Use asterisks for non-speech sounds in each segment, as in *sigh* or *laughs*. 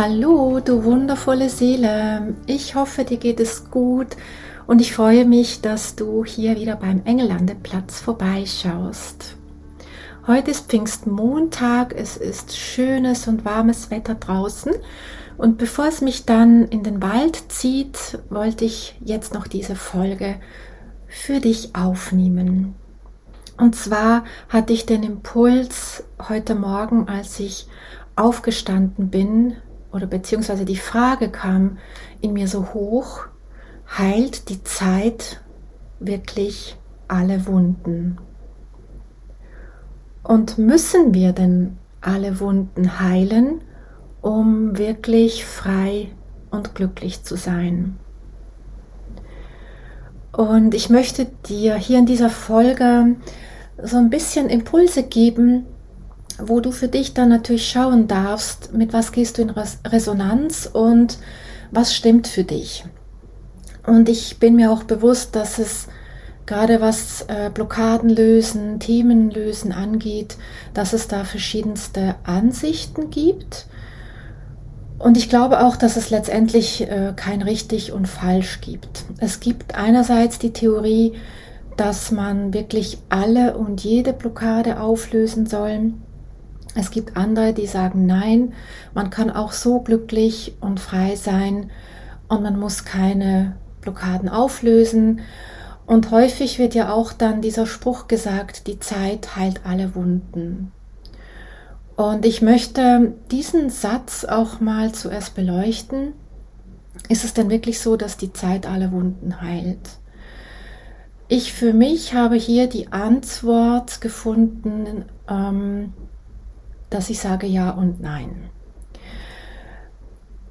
Hallo, du wundervolle Seele. Ich hoffe, dir geht es gut und ich freue mich, dass du hier wieder beim Engellandeplatz vorbeischaust. Heute ist Pfingstmontag, es ist schönes und warmes Wetter draußen und bevor es mich dann in den Wald zieht, wollte ich jetzt noch diese Folge für dich aufnehmen. Und zwar hatte ich den Impuls heute Morgen, als ich aufgestanden bin, oder beziehungsweise die Frage kam in mir so hoch, heilt die Zeit wirklich alle Wunden? Und müssen wir denn alle Wunden heilen, um wirklich frei und glücklich zu sein? Und ich möchte dir hier in dieser Folge so ein bisschen Impulse geben, wo du für dich dann natürlich schauen darfst, mit was gehst du in Resonanz und was stimmt für dich. Und ich bin mir auch bewusst, dass es gerade was äh, Blockaden lösen, Themen lösen angeht, dass es da verschiedenste Ansichten gibt. Und ich glaube auch, dass es letztendlich äh, kein richtig und falsch gibt. Es gibt einerseits die Theorie, dass man wirklich alle und jede Blockade auflösen soll. Es gibt andere, die sagen, nein, man kann auch so glücklich und frei sein und man muss keine Blockaden auflösen. Und häufig wird ja auch dann dieser Spruch gesagt, die Zeit heilt alle Wunden. Und ich möchte diesen Satz auch mal zuerst beleuchten. Ist es denn wirklich so, dass die Zeit alle Wunden heilt? Ich für mich habe hier die Antwort gefunden, ähm, dass ich sage ja und nein.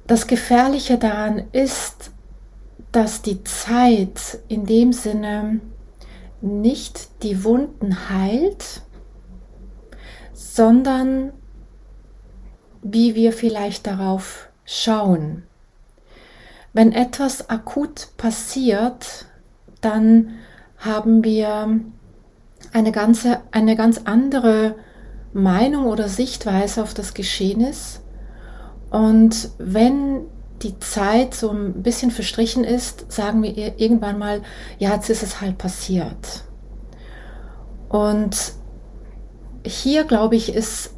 Das Gefährliche daran ist, dass die Zeit in dem Sinne nicht die Wunden heilt, sondern wie wir vielleicht darauf schauen. Wenn etwas akut passiert, dann haben wir eine, ganze, eine ganz andere Meinung oder Sichtweise auf das Geschehen ist. Und wenn die Zeit so ein bisschen verstrichen ist, sagen wir irgendwann mal, ja, jetzt ist es halt passiert. Und hier, glaube ich, ist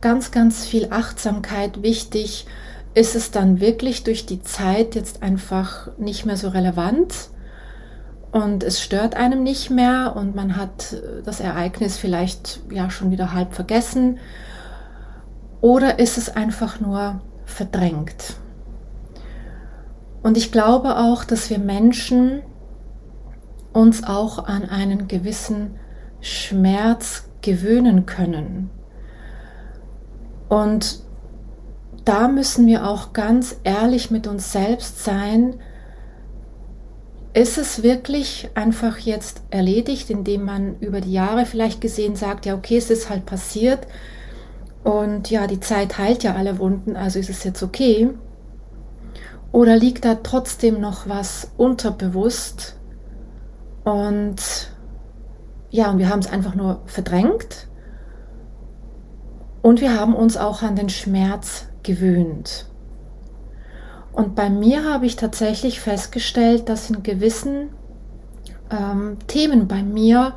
ganz, ganz viel Achtsamkeit wichtig. Ist es dann wirklich durch die Zeit jetzt einfach nicht mehr so relevant? Und es stört einem nicht mehr und man hat das Ereignis vielleicht ja schon wieder halb vergessen oder ist es einfach nur verdrängt? Und ich glaube auch, dass wir Menschen uns auch an einen gewissen Schmerz gewöhnen können. Und da müssen wir auch ganz ehrlich mit uns selbst sein, ist es wirklich einfach jetzt erledigt, indem man über die Jahre vielleicht gesehen sagt, ja, okay, es ist halt passiert und ja, die Zeit heilt ja alle Wunden, also ist es jetzt okay? Oder liegt da trotzdem noch was unterbewusst und ja, und wir haben es einfach nur verdrängt und wir haben uns auch an den Schmerz gewöhnt. Und bei mir habe ich tatsächlich festgestellt, dass in gewissen ähm, Themen bei mir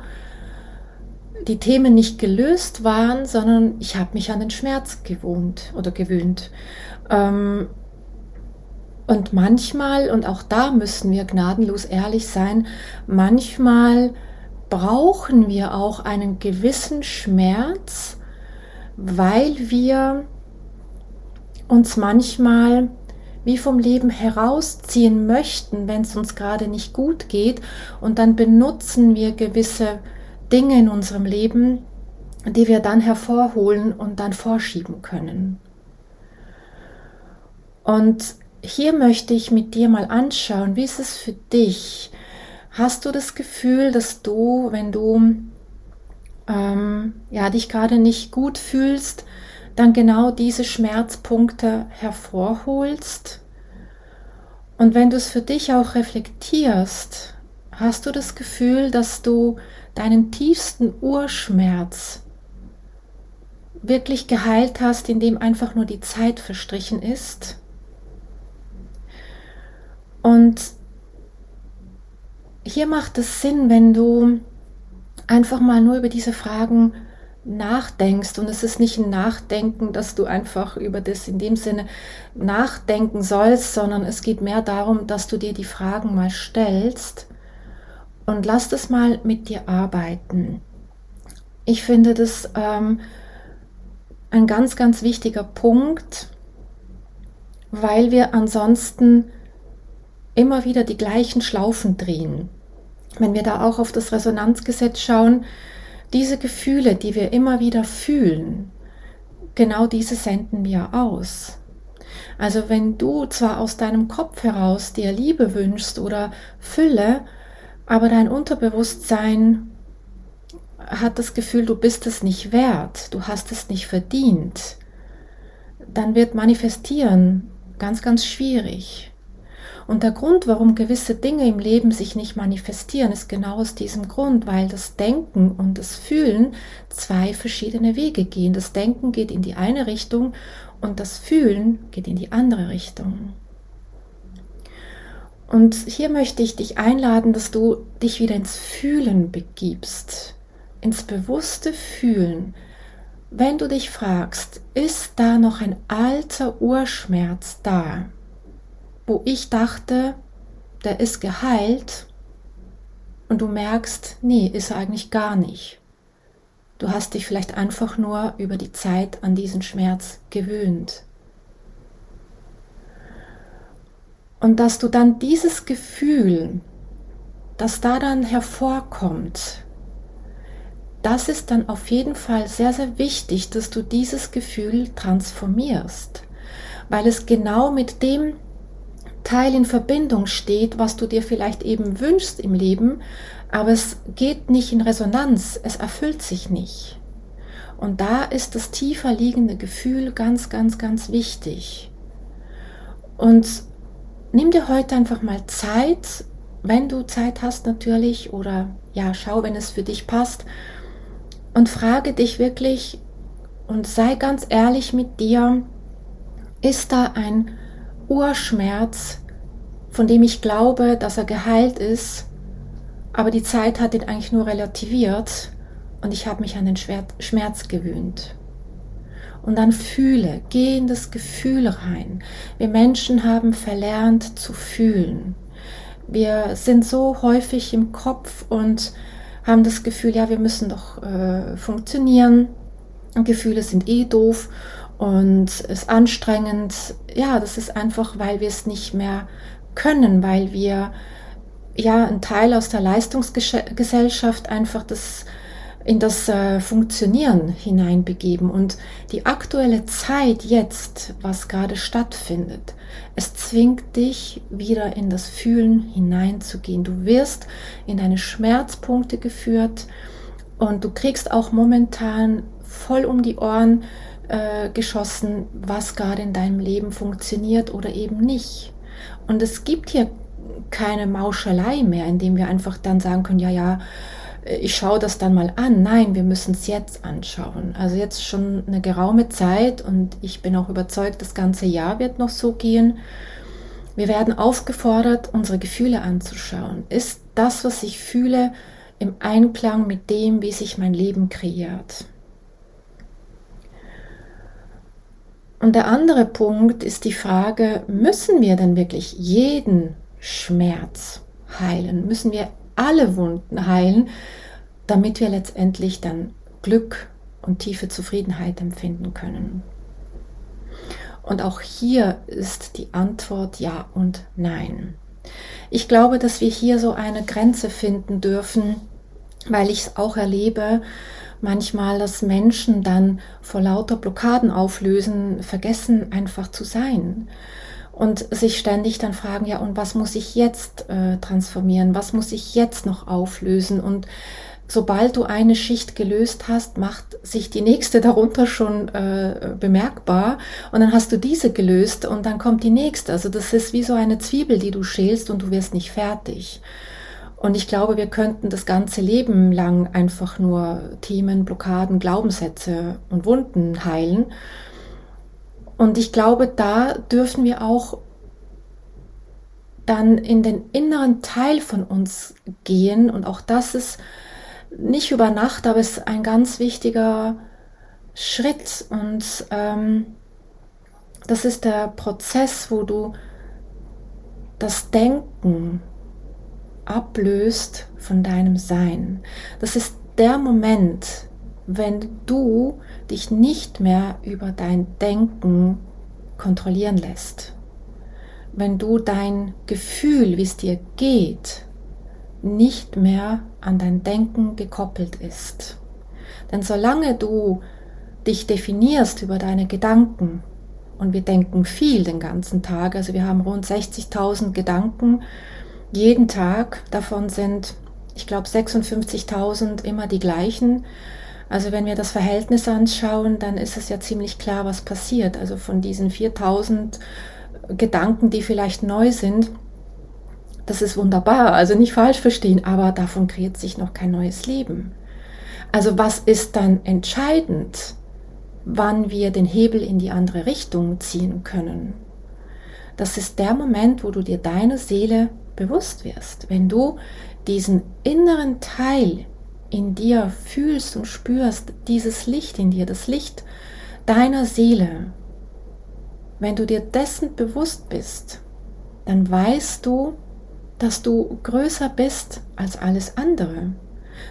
die Themen nicht gelöst waren, sondern ich habe mich an den Schmerz gewohnt oder gewöhnt. Ähm, und manchmal, und auch da müssen wir gnadenlos ehrlich sein, manchmal brauchen wir auch einen gewissen Schmerz, weil wir uns manchmal wie vom Leben herausziehen möchten, wenn es uns gerade nicht gut geht. Und dann benutzen wir gewisse Dinge in unserem Leben, die wir dann hervorholen und dann vorschieben können. Und hier möchte ich mit dir mal anschauen, wie ist es für dich? Hast du das Gefühl, dass du, wenn du ähm, ja, dich gerade nicht gut fühlst, dann genau diese Schmerzpunkte hervorholst? Und wenn du es für dich auch reflektierst, hast du das Gefühl, dass du deinen tiefsten Urschmerz wirklich geheilt hast, indem einfach nur die Zeit verstrichen ist? Und hier macht es Sinn, wenn du einfach mal nur über diese Fragen nachdenkst und es ist nicht ein Nachdenken, dass du einfach über das in dem Sinne nachdenken sollst, sondern es geht mehr darum, dass du dir die Fragen mal stellst und lass das mal mit dir arbeiten. Ich finde das ähm, ein ganz, ganz wichtiger Punkt, weil wir ansonsten immer wieder die gleichen Schlaufen drehen. Wenn wir da auch auf das Resonanzgesetz schauen, diese Gefühle, die wir immer wieder fühlen, genau diese senden wir aus. Also wenn du zwar aus deinem Kopf heraus dir Liebe wünschst oder Fülle, aber dein Unterbewusstsein hat das Gefühl, du bist es nicht wert, du hast es nicht verdient, dann wird manifestieren ganz, ganz schwierig. Und der Grund, warum gewisse Dinge im Leben sich nicht manifestieren, ist genau aus diesem Grund, weil das Denken und das Fühlen zwei verschiedene Wege gehen. Das Denken geht in die eine Richtung und das Fühlen geht in die andere Richtung. Und hier möchte ich dich einladen, dass du dich wieder ins Fühlen begibst, ins bewusste Fühlen. Wenn du dich fragst, ist da noch ein alter Urschmerz da? Wo ich dachte, der ist geheilt und du merkst, nee, ist er eigentlich gar nicht. Du hast dich vielleicht einfach nur über die Zeit an diesen Schmerz gewöhnt. Und dass du dann dieses Gefühl, das da dann hervorkommt, das ist dann auf jeden Fall sehr, sehr wichtig, dass du dieses Gefühl transformierst, weil es genau mit dem Teil in Verbindung steht, was du dir vielleicht eben wünschst im Leben, aber es geht nicht in Resonanz, es erfüllt sich nicht. Und da ist das tiefer liegende Gefühl ganz, ganz, ganz wichtig. Und nimm dir heute einfach mal Zeit, wenn du Zeit hast natürlich, oder ja, schau, wenn es für dich passt, und frage dich wirklich und sei ganz ehrlich mit dir, ist da ein Urschmerz, von dem ich glaube, dass er geheilt ist, aber die Zeit hat ihn eigentlich nur relativiert und ich habe mich an den Schmerz gewöhnt. Und dann fühle, geh in das Gefühl rein. Wir Menschen haben verlernt zu fühlen. Wir sind so häufig im Kopf und haben das Gefühl, ja, wir müssen doch äh, funktionieren. Gefühle sind eh doof und ist anstrengend. Ja, das ist einfach, weil wir es nicht mehr können, weil wir ja einen Teil aus der Leistungsgesellschaft einfach das in das äh, Funktionieren hineinbegeben und die aktuelle Zeit jetzt, was gerade stattfindet, es zwingt dich wieder in das Fühlen hineinzugehen. Du wirst in deine Schmerzpunkte geführt und du kriegst auch momentan voll um die Ohren äh, geschossen, was gerade in deinem Leben funktioniert oder eben nicht. Und es gibt hier keine Mauschelei mehr, indem wir einfach dann sagen können, ja, ja, ich schaue das dann mal an. Nein, wir müssen es jetzt anschauen. Also jetzt schon eine geraume Zeit und ich bin auch überzeugt, das ganze Jahr wird noch so gehen. Wir werden aufgefordert, unsere Gefühle anzuschauen. Ist das, was ich fühle, im Einklang mit dem, wie sich mein Leben kreiert? Und der andere Punkt ist die Frage, müssen wir denn wirklich jeden Schmerz heilen? Müssen wir alle Wunden heilen, damit wir letztendlich dann Glück und tiefe Zufriedenheit empfinden können? Und auch hier ist die Antwort ja und nein. Ich glaube, dass wir hier so eine Grenze finden dürfen, weil ich es auch erlebe, manchmal, dass Menschen dann vor lauter Blockaden auflösen, vergessen einfach zu sein. und sich ständig dann fragen, ja, und was muss ich jetzt äh, transformieren? Was muss ich jetzt noch auflösen? Und sobald du eine Schicht gelöst hast, macht sich die nächste *laughs* darunter schon äh, bemerkbar und dann hast du diese gelöst und dann kommt die nächste. Also das ist wie so eine Zwiebel, die du schälst und du wirst nicht fertig. Und ich glaube, wir könnten das ganze Leben lang einfach nur Themen, Blockaden, Glaubenssätze und Wunden heilen. Und ich glaube, da dürfen wir auch dann in den inneren Teil von uns gehen. Und auch das ist nicht über Nacht, aber es ist ein ganz wichtiger Schritt. Und ähm, das ist der Prozess, wo du das Denken ablöst von deinem Sein. Das ist der Moment, wenn du dich nicht mehr über dein Denken kontrollieren lässt. Wenn du dein Gefühl, wie es dir geht, nicht mehr an dein Denken gekoppelt ist. Denn solange du dich definierst über deine Gedanken, und wir denken viel den ganzen Tag, also wir haben rund 60.000 Gedanken jeden Tag, davon sind, ich glaube, 56.000 immer die gleichen, also wenn wir das Verhältnis anschauen, dann ist es ja ziemlich klar, was passiert. Also von diesen 4000 Gedanken, die vielleicht neu sind, das ist wunderbar, also nicht falsch verstehen, aber davon kreiert sich noch kein neues Leben. Also was ist dann entscheidend, wann wir den Hebel in die andere Richtung ziehen können? Das ist der Moment, wo du dir deine Seele bewusst wirst, wenn du diesen inneren Teil in dir fühlst und spürst, dieses Licht in dir, das Licht deiner Seele, wenn du dir dessen bewusst bist, dann weißt du, dass du größer bist als alles andere.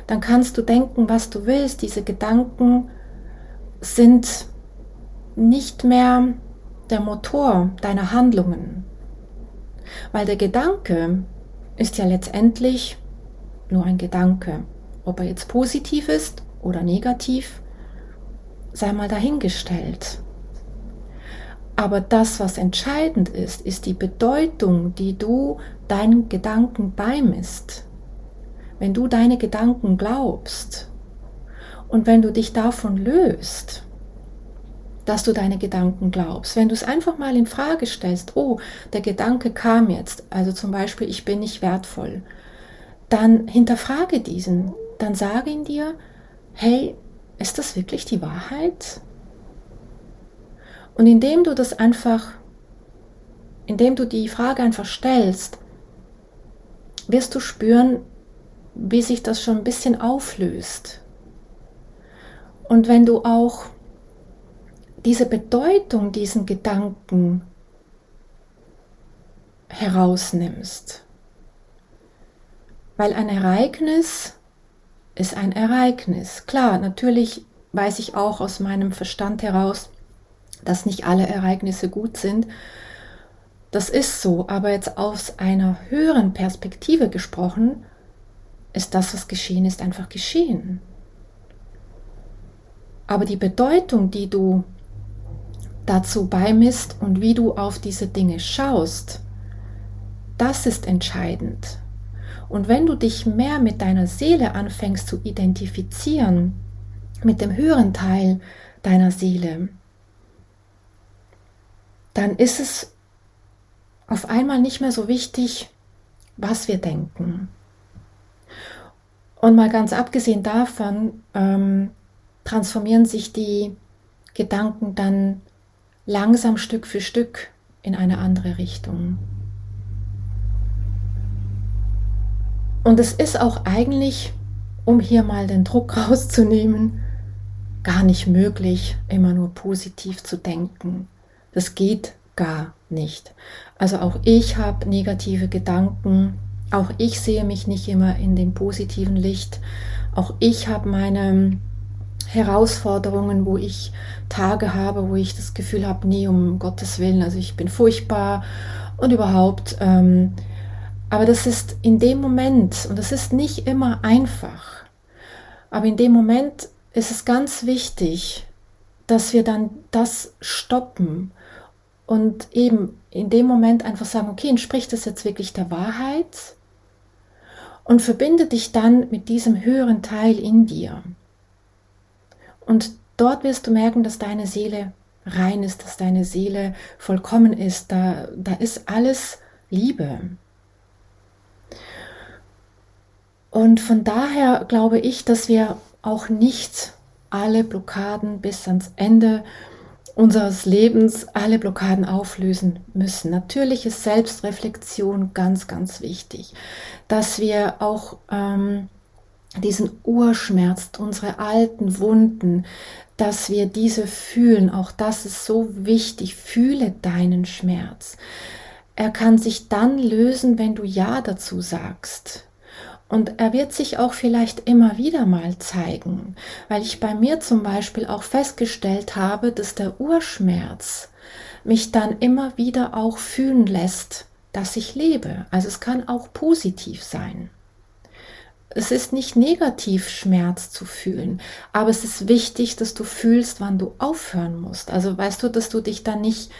Dann kannst du denken, was du willst. Diese Gedanken sind nicht mehr der Motor deiner Handlungen. Weil der Gedanke ist ja letztendlich nur ein Gedanke. Ob er jetzt positiv ist oder negativ, sei mal dahingestellt. Aber das, was entscheidend ist, ist die Bedeutung, die du deinen Gedanken beimisst. Wenn du deine Gedanken glaubst und wenn du dich davon löst, dass du deine Gedanken glaubst. Wenn du es einfach mal in Frage stellst, oh, der Gedanke kam jetzt, also zum Beispiel, ich bin nicht wertvoll, dann hinterfrage diesen dann sage ihn dir, hey, ist das wirklich die Wahrheit? Und indem du das einfach, indem du die Frage einfach stellst, wirst du spüren, wie sich das schon ein bisschen auflöst. Und wenn du auch diese Bedeutung, diesen Gedanken herausnimmst, weil ein Ereignis ist ein Ereignis. Klar, natürlich weiß ich auch aus meinem Verstand heraus, dass nicht alle Ereignisse gut sind. Das ist so, aber jetzt aus einer höheren Perspektive gesprochen, ist das, was geschehen ist, einfach geschehen. Aber die Bedeutung, die du dazu beimisst und wie du auf diese Dinge schaust, das ist entscheidend. Und wenn du dich mehr mit deiner Seele anfängst zu identifizieren, mit dem höheren Teil deiner Seele, dann ist es auf einmal nicht mehr so wichtig, was wir denken. Und mal ganz abgesehen davon, ähm, transformieren sich die Gedanken dann langsam Stück für Stück in eine andere Richtung. Und es ist auch eigentlich, um hier mal den Druck *laughs* rauszunehmen, gar nicht möglich, immer nur positiv zu denken. Das geht gar nicht. Also auch ich habe negative Gedanken, auch ich sehe mich nicht immer in dem positiven Licht, auch ich habe meine Herausforderungen, wo ich Tage habe, wo ich das Gefühl habe, nee, um Gottes Willen, also ich bin furchtbar und überhaupt. Ähm, aber das ist in dem Moment, und das ist nicht immer einfach, aber in dem Moment ist es ganz wichtig, dass wir dann das stoppen und eben in dem Moment einfach sagen, okay, entspricht das jetzt wirklich der Wahrheit? Und verbinde dich dann mit diesem höheren Teil in dir. Und dort wirst du merken, dass deine Seele rein ist, dass deine Seele vollkommen ist. Da, da ist alles Liebe. Und von daher glaube ich, dass wir auch nicht alle Blockaden bis ans Ende unseres Lebens, alle Blockaden auflösen müssen. Natürlich ist Selbstreflexion ganz, ganz wichtig, dass wir auch ähm, diesen Urschmerz, unsere alten Wunden, dass wir diese fühlen. Auch das ist so wichtig. Fühle deinen Schmerz. Er kann sich dann lösen, wenn du Ja dazu sagst. Und er wird sich auch vielleicht immer wieder mal zeigen, weil ich bei mir zum Beispiel auch festgestellt habe, dass der Urschmerz mich dann immer wieder auch fühlen lässt, dass ich lebe. Also es kann auch positiv sein. Es ist nicht negativ, Schmerz zu fühlen, aber es ist wichtig, dass du fühlst, wann du aufhören musst. Also weißt du, dass du dich dann nicht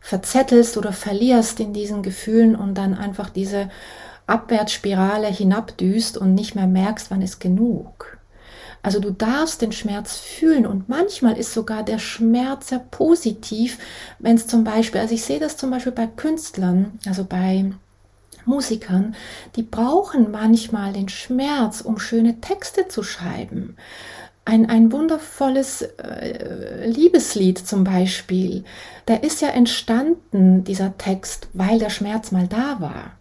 verzettelst oder verlierst in diesen Gefühlen und dann einfach diese Abwärtsspirale hinabdüst und nicht mehr merkst, wann ist genug. Also du darfst den Schmerz fühlen und manchmal ist sogar der Schmerz sehr positiv, wenn es zum Beispiel, also ich sehe das zum Beispiel bei Künstlern, also bei Musikern, die brauchen manchmal den Schmerz, um schöne Texte zu schreiben. Ein, ein wundervolles äh, Liebeslied zum Beispiel, der ist ja entstanden, dieser Text, weil der Schmerz mal da war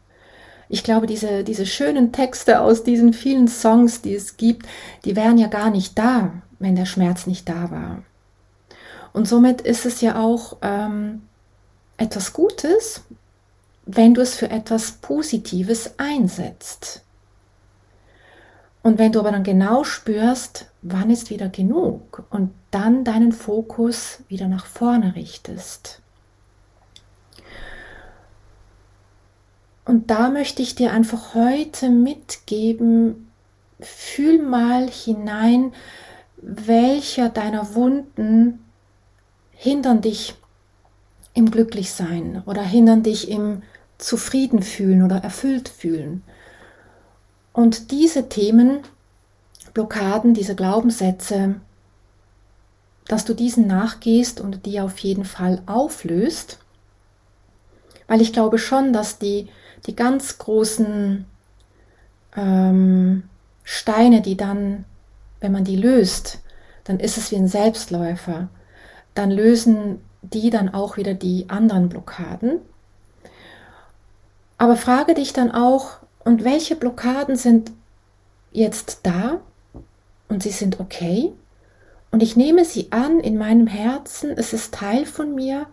ich glaube, diese, diese schönen Texte aus diesen vielen Songs, die es gibt, die wären ja gar nicht da, wenn der Schmerz nicht da war. Und somit ist es ja auch ähm, etwas Gutes, wenn du es für etwas Positives einsetzt. Und wenn du aber dann genau spürst, wann ist wieder genug und dann deinen Fokus wieder nach vorne richtest. Und da möchte ich dir einfach heute mitgeben, fühl mal hinein, welcher deiner Wunden hindern dich im Glücklichsein oder hindern dich im Zufrieden fühlen oder erfüllt fühlen. Und diese Themen, Blockaden, diese Glaubenssätze, dass du diesen nachgehst und die auf jeden Fall auflöst, weil ich glaube schon, dass die die ganz großen ähm, Steine, die dann, wenn man die löst, dann ist es wie ein Selbstläufer. Dann lösen die dann auch wieder die anderen Blockaden. Aber frage dich dann auch, und welche Blockaden sind jetzt da und sie sind okay? Und ich nehme sie an in meinem Herzen, es ist Teil von mir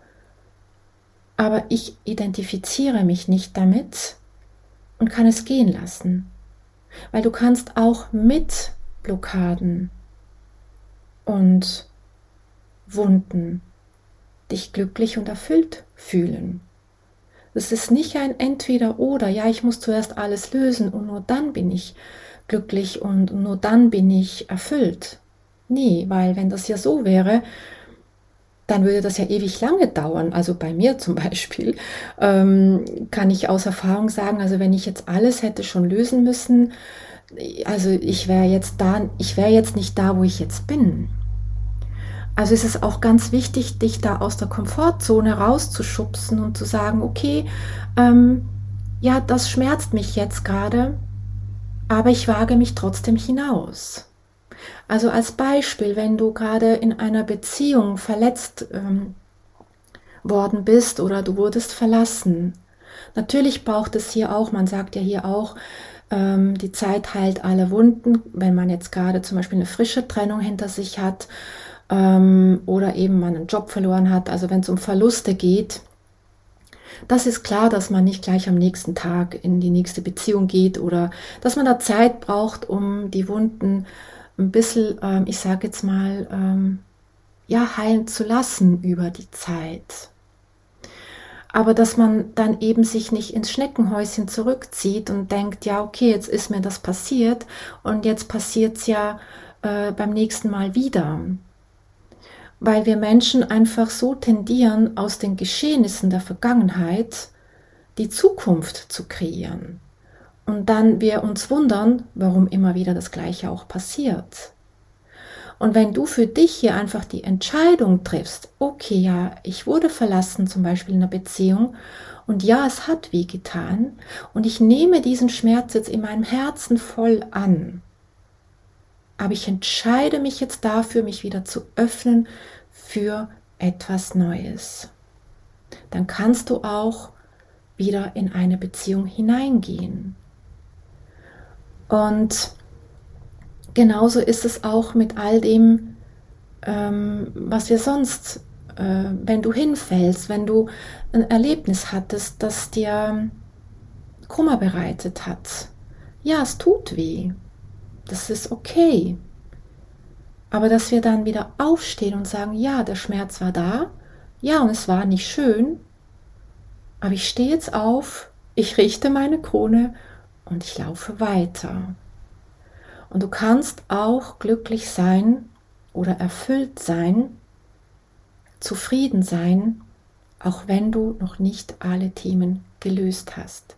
aber ich identifiziere mich nicht damit und kann es gehen lassen. Weil du kannst auch mit Blockaden und Wunden dich glücklich und erfüllt fühlen. Es ist nicht ein Entweder oder, ja, ich muss zuerst alles lösen und nur dann bin ich glücklich und nur dann bin ich erfüllt. Nee, weil wenn das ja so wäre, dann würde das ja ewig lange dauern. Also bei mir *laughs* zum Beispiel ähm, kann ich aus Erfahrung sagen, also wenn ich jetzt alles hätte schon lösen müssen, also ich wäre jetzt da, ich wäre jetzt nicht da, wo ich jetzt bin. Also ist es auch ganz wichtig, dich da aus der Komfortzone rauszuschubsen und zu sagen, okay, ähm, ja, das schmerzt mich jetzt gerade, aber ich wage mich trotzdem hinaus. Also als Beispiel, wenn du gerade in einer Beziehung verletzt ähm, worden bist oder du wurdest verlassen. Natürlich braucht es hier auch, man sagt ja hier auch, ähm, die Zeit heilt alle Wunden, wenn man jetzt gerade zum Beispiel eine frische Trennung hinter sich hat ähm, oder eben man einen Job verloren hat, also wenn es um Verluste geht. Das ist klar, dass man nicht gleich am nächsten Tag in die nächste Beziehung geht oder dass man da Zeit braucht, um die Wunden ein bisschen, ähm, ich sage jetzt mal, ähm, ja, heilen zu lassen über die Zeit. Aber dass man dann eben sich nicht ins Schneckenhäuschen zurückzieht und denkt, ja, okay, jetzt ist mir das passiert und jetzt passiert es ja äh, beim nächsten Mal wieder. Weil wir Menschen einfach so tendieren, aus den Geschehnissen der Vergangenheit die Zukunft zu kreieren. Und dann wir uns wundern, warum immer wieder das Gleiche auch passiert. Und wenn du für dich hier einfach die Entscheidung triffst, okay, ja, ich wurde verlassen, zum Beispiel in einer Beziehung, und ja, es hat weh getan, und ich nehme diesen Schmerz jetzt in meinem Herzen voll an. Aber ich entscheide mich jetzt dafür, mich wieder zu öffnen für etwas Neues. Dann kannst du auch wieder in eine Beziehung hineingehen. Und genauso ist es auch mit all dem, ähm, was wir sonst, äh, wenn du hinfällst, wenn du ein Erlebnis hattest, das dir Kummer bereitet hat. Ja, es tut weh. Das ist okay. Aber dass wir dann wieder aufstehen und sagen, ja, der Schmerz war da, ja, und es war nicht schön, aber ich stehe jetzt auf, ich richte meine Krone und ich laufe weiter. Und du kannst auch glücklich sein oder erfüllt sein, zufrieden sein, auch wenn du noch nicht alle Themen gelöst hast.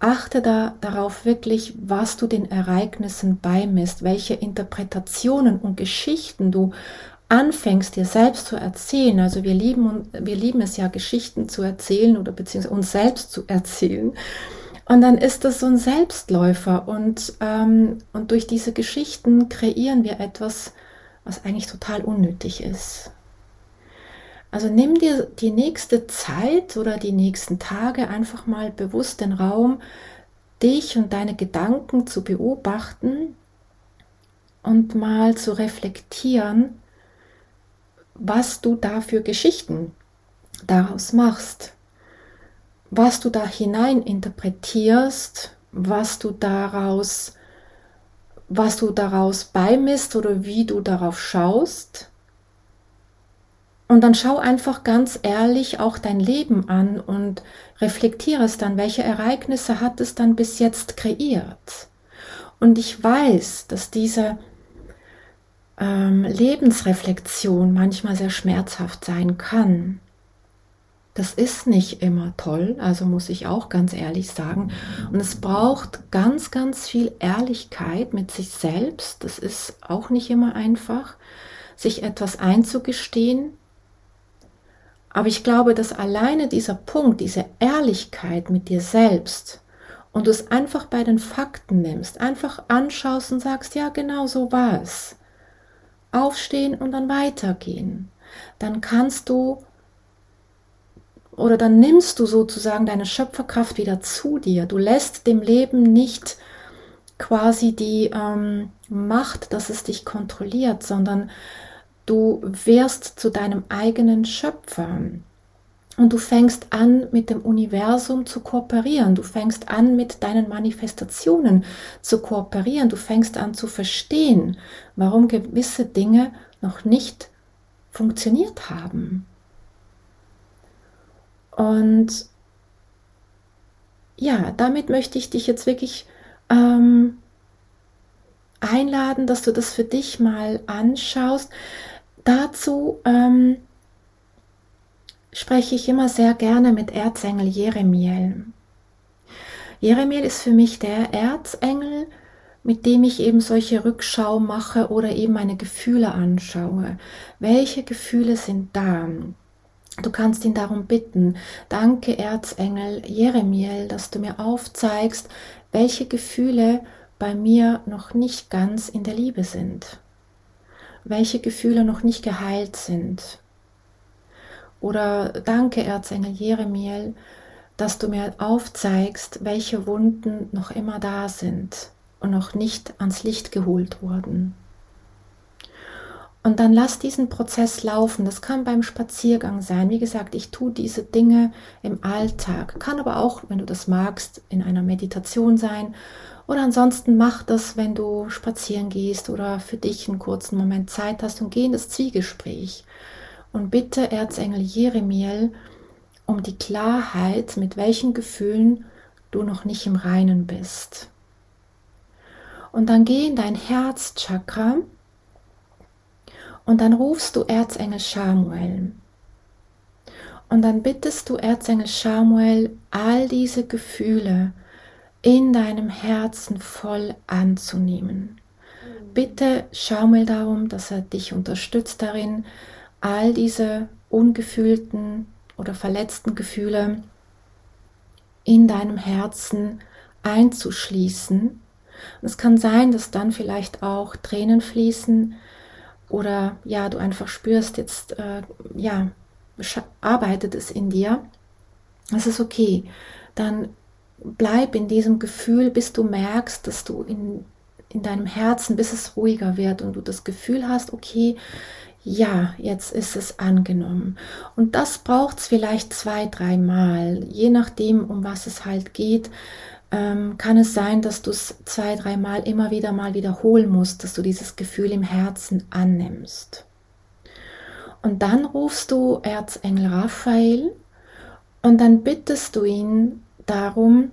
Achte da darauf wirklich, was du den Ereignissen beimisst, welche Interpretationen und Geschichten du anfängst, dir selbst zu erzählen. Also wir lieben, wir lieben es ja, Geschichten zu erzählen oder beziehungsweise uns selbst zu erzählen. Und dann ist das so ein Selbstläufer und, ähm, und durch diese Geschichten kreieren wir etwas, was eigentlich total unnötig ist. Also nimm dir die nächste Zeit oder die nächsten Tage einfach mal bewusst den Raum, dich und deine Gedanken zu beobachten und mal zu reflektieren, was du da für Geschichten daraus machst was du da hinein interpretierst, was du daraus, was du daraus beimisst oder wie du darauf schaust. Und dann schau einfach ganz ehrlich auch dein Leben an und reflektiere es dann, welche Ereignisse hat es dann bis jetzt kreiert. Und ich weiß, dass diese ähm, Lebensreflexion manchmal sehr schmerzhaft sein kann. Das ist nicht immer toll, also muss ich auch ganz ehrlich sagen. Und es braucht ganz, ganz viel Ehrlichkeit mit sich selbst. Das ist auch nicht immer einfach, sich etwas einzugestehen. Aber ich glaube, dass alleine dieser Punkt, diese Ehrlichkeit mit dir selbst und du es einfach bei den Fakten nimmst, einfach anschaust und sagst, ja, genau so war es. Aufstehen und dann weitergehen. Dann kannst du oder dann nimmst du sozusagen deine Schöpferkraft wieder zu dir. Du lässt dem Leben nicht quasi die ähm, Macht, dass es dich kontrolliert, sondern du wirst zu deinem eigenen Schöpfer. Und du fängst an, mit dem Universum zu kooperieren. Du fängst an, mit deinen Manifestationen zu kooperieren. Du fängst an zu verstehen, warum gewisse Dinge noch nicht funktioniert haben. Und ja, damit möchte ich dich jetzt wirklich ähm, einladen, dass du das für dich mal anschaust. Dazu ähm, spreche ich immer sehr gerne mit Erzengel Jeremiel. Jeremiel ist für mich der Erzengel, mit dem ich eben solche Rückschau mache oder eben meine Gefühle anschaue. Welche Gefühle sind da? Du kannst ihn darum bitten, danke Erzengel Jeremiel, dass du mir aufzeigst, welche Gefühle bei mir noch nicht ganz in der Liebe sind, welche Gefühle noch nicht geheilt sind. Oder danke Erzengel Jeremiel, dass du mir aufzeigst, welche Wunden noch immer da sind und noch nicht ans Licht geholt wurden. Und dann lass diesen Prozess laufen. Das kann beim Spaziergang sein. Wie gesagt, ich tue diese Dinge im Alltag. Kann aber auch, wenn du das magst, in einer Meditation sein. Oder ansonsten mach das, wenn du spazieren gehst oder für dich einen kurzen Moment Zeit hast und geh in das Zwiegespräch. Und bitte Erzengel Jeremiel um die Klarheit, mit welchen Gefühlen du noch nicht im Reinen bist. Und dann geh in dein Herzchakra Und dann rufst du Erzengel Samuel. Und dann bittest du Erzengel Samuel, all diese Gefühle in deinem Herzen voll anzunehmen. Bitte Samuel darum, dass er dich unterstützt darin, all diese ungefühlten oder verletzten Gefühle in deinem Herzen einzuschließen. es kann sein, dass dann vielleicht auch Tränen fließen oder ja, du einfach spürst, jetzt äh, ja, arbeitet es in dir. Das ist okay. Dann bleib in diesem Gefühl, bis du merkst, dass du in, in deinem Herzen, bis es ruhiger wird und du das Gefühl hast, okay, ja, jetzt ist es angenommen. Und das braucht es vielleicht zwei, dreimal, je nachdem, um was es halt geht. Ähm, kann es sein, dass du es zwei, dreimal immer wieder mal wiederholen musst, dass du dieses Gefühl im Herzen annimmst. Und dann rufst du Erzengel Raphael und dann bittest du ihn darum,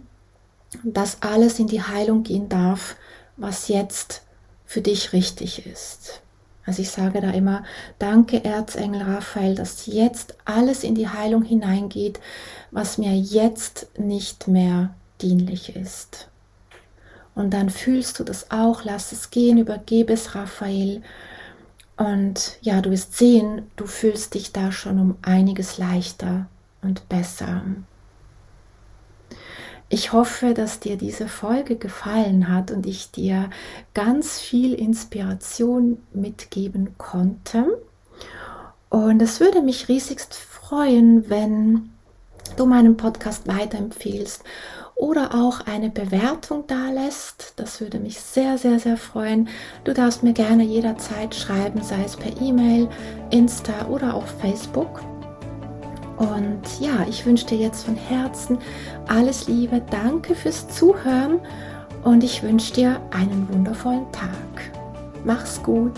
dass alles in die Heilung gehen darf, was jetzt für dich richtig ist. Also ich sage da immer, danke Erzengel Raphael, dass jetzt alles in die Heilung hineingeht, was mir jetzt nicht mehr dienlich ist. Und dann fühlst du das auch, lass es gehen, übergebe es Raphael. Und ja, du wirst sehen, du fühlst dich da schon um einiges leichter und besser. Ich hoffe, dass dir diese Folge gefallen hat und ich dir ganz viel Inspiration mitgeben konnte. Und es würde mich riesigst freuen, wenn du meinen Podcast weiterempfehlst oder auch eine Bewertung da lässt. Das würde mich sehr, sehr, sehr freuen. Du darfst mir gerne jederzeit schreiben, sei es per E-Mail, Insta oder auch Facebook. Und ja, ich wünsche dir jetzt von Herzen alles Liebe. Danke fürs Zuhören und ich wünsche dir einen wundervollen Tag. Mach's gut.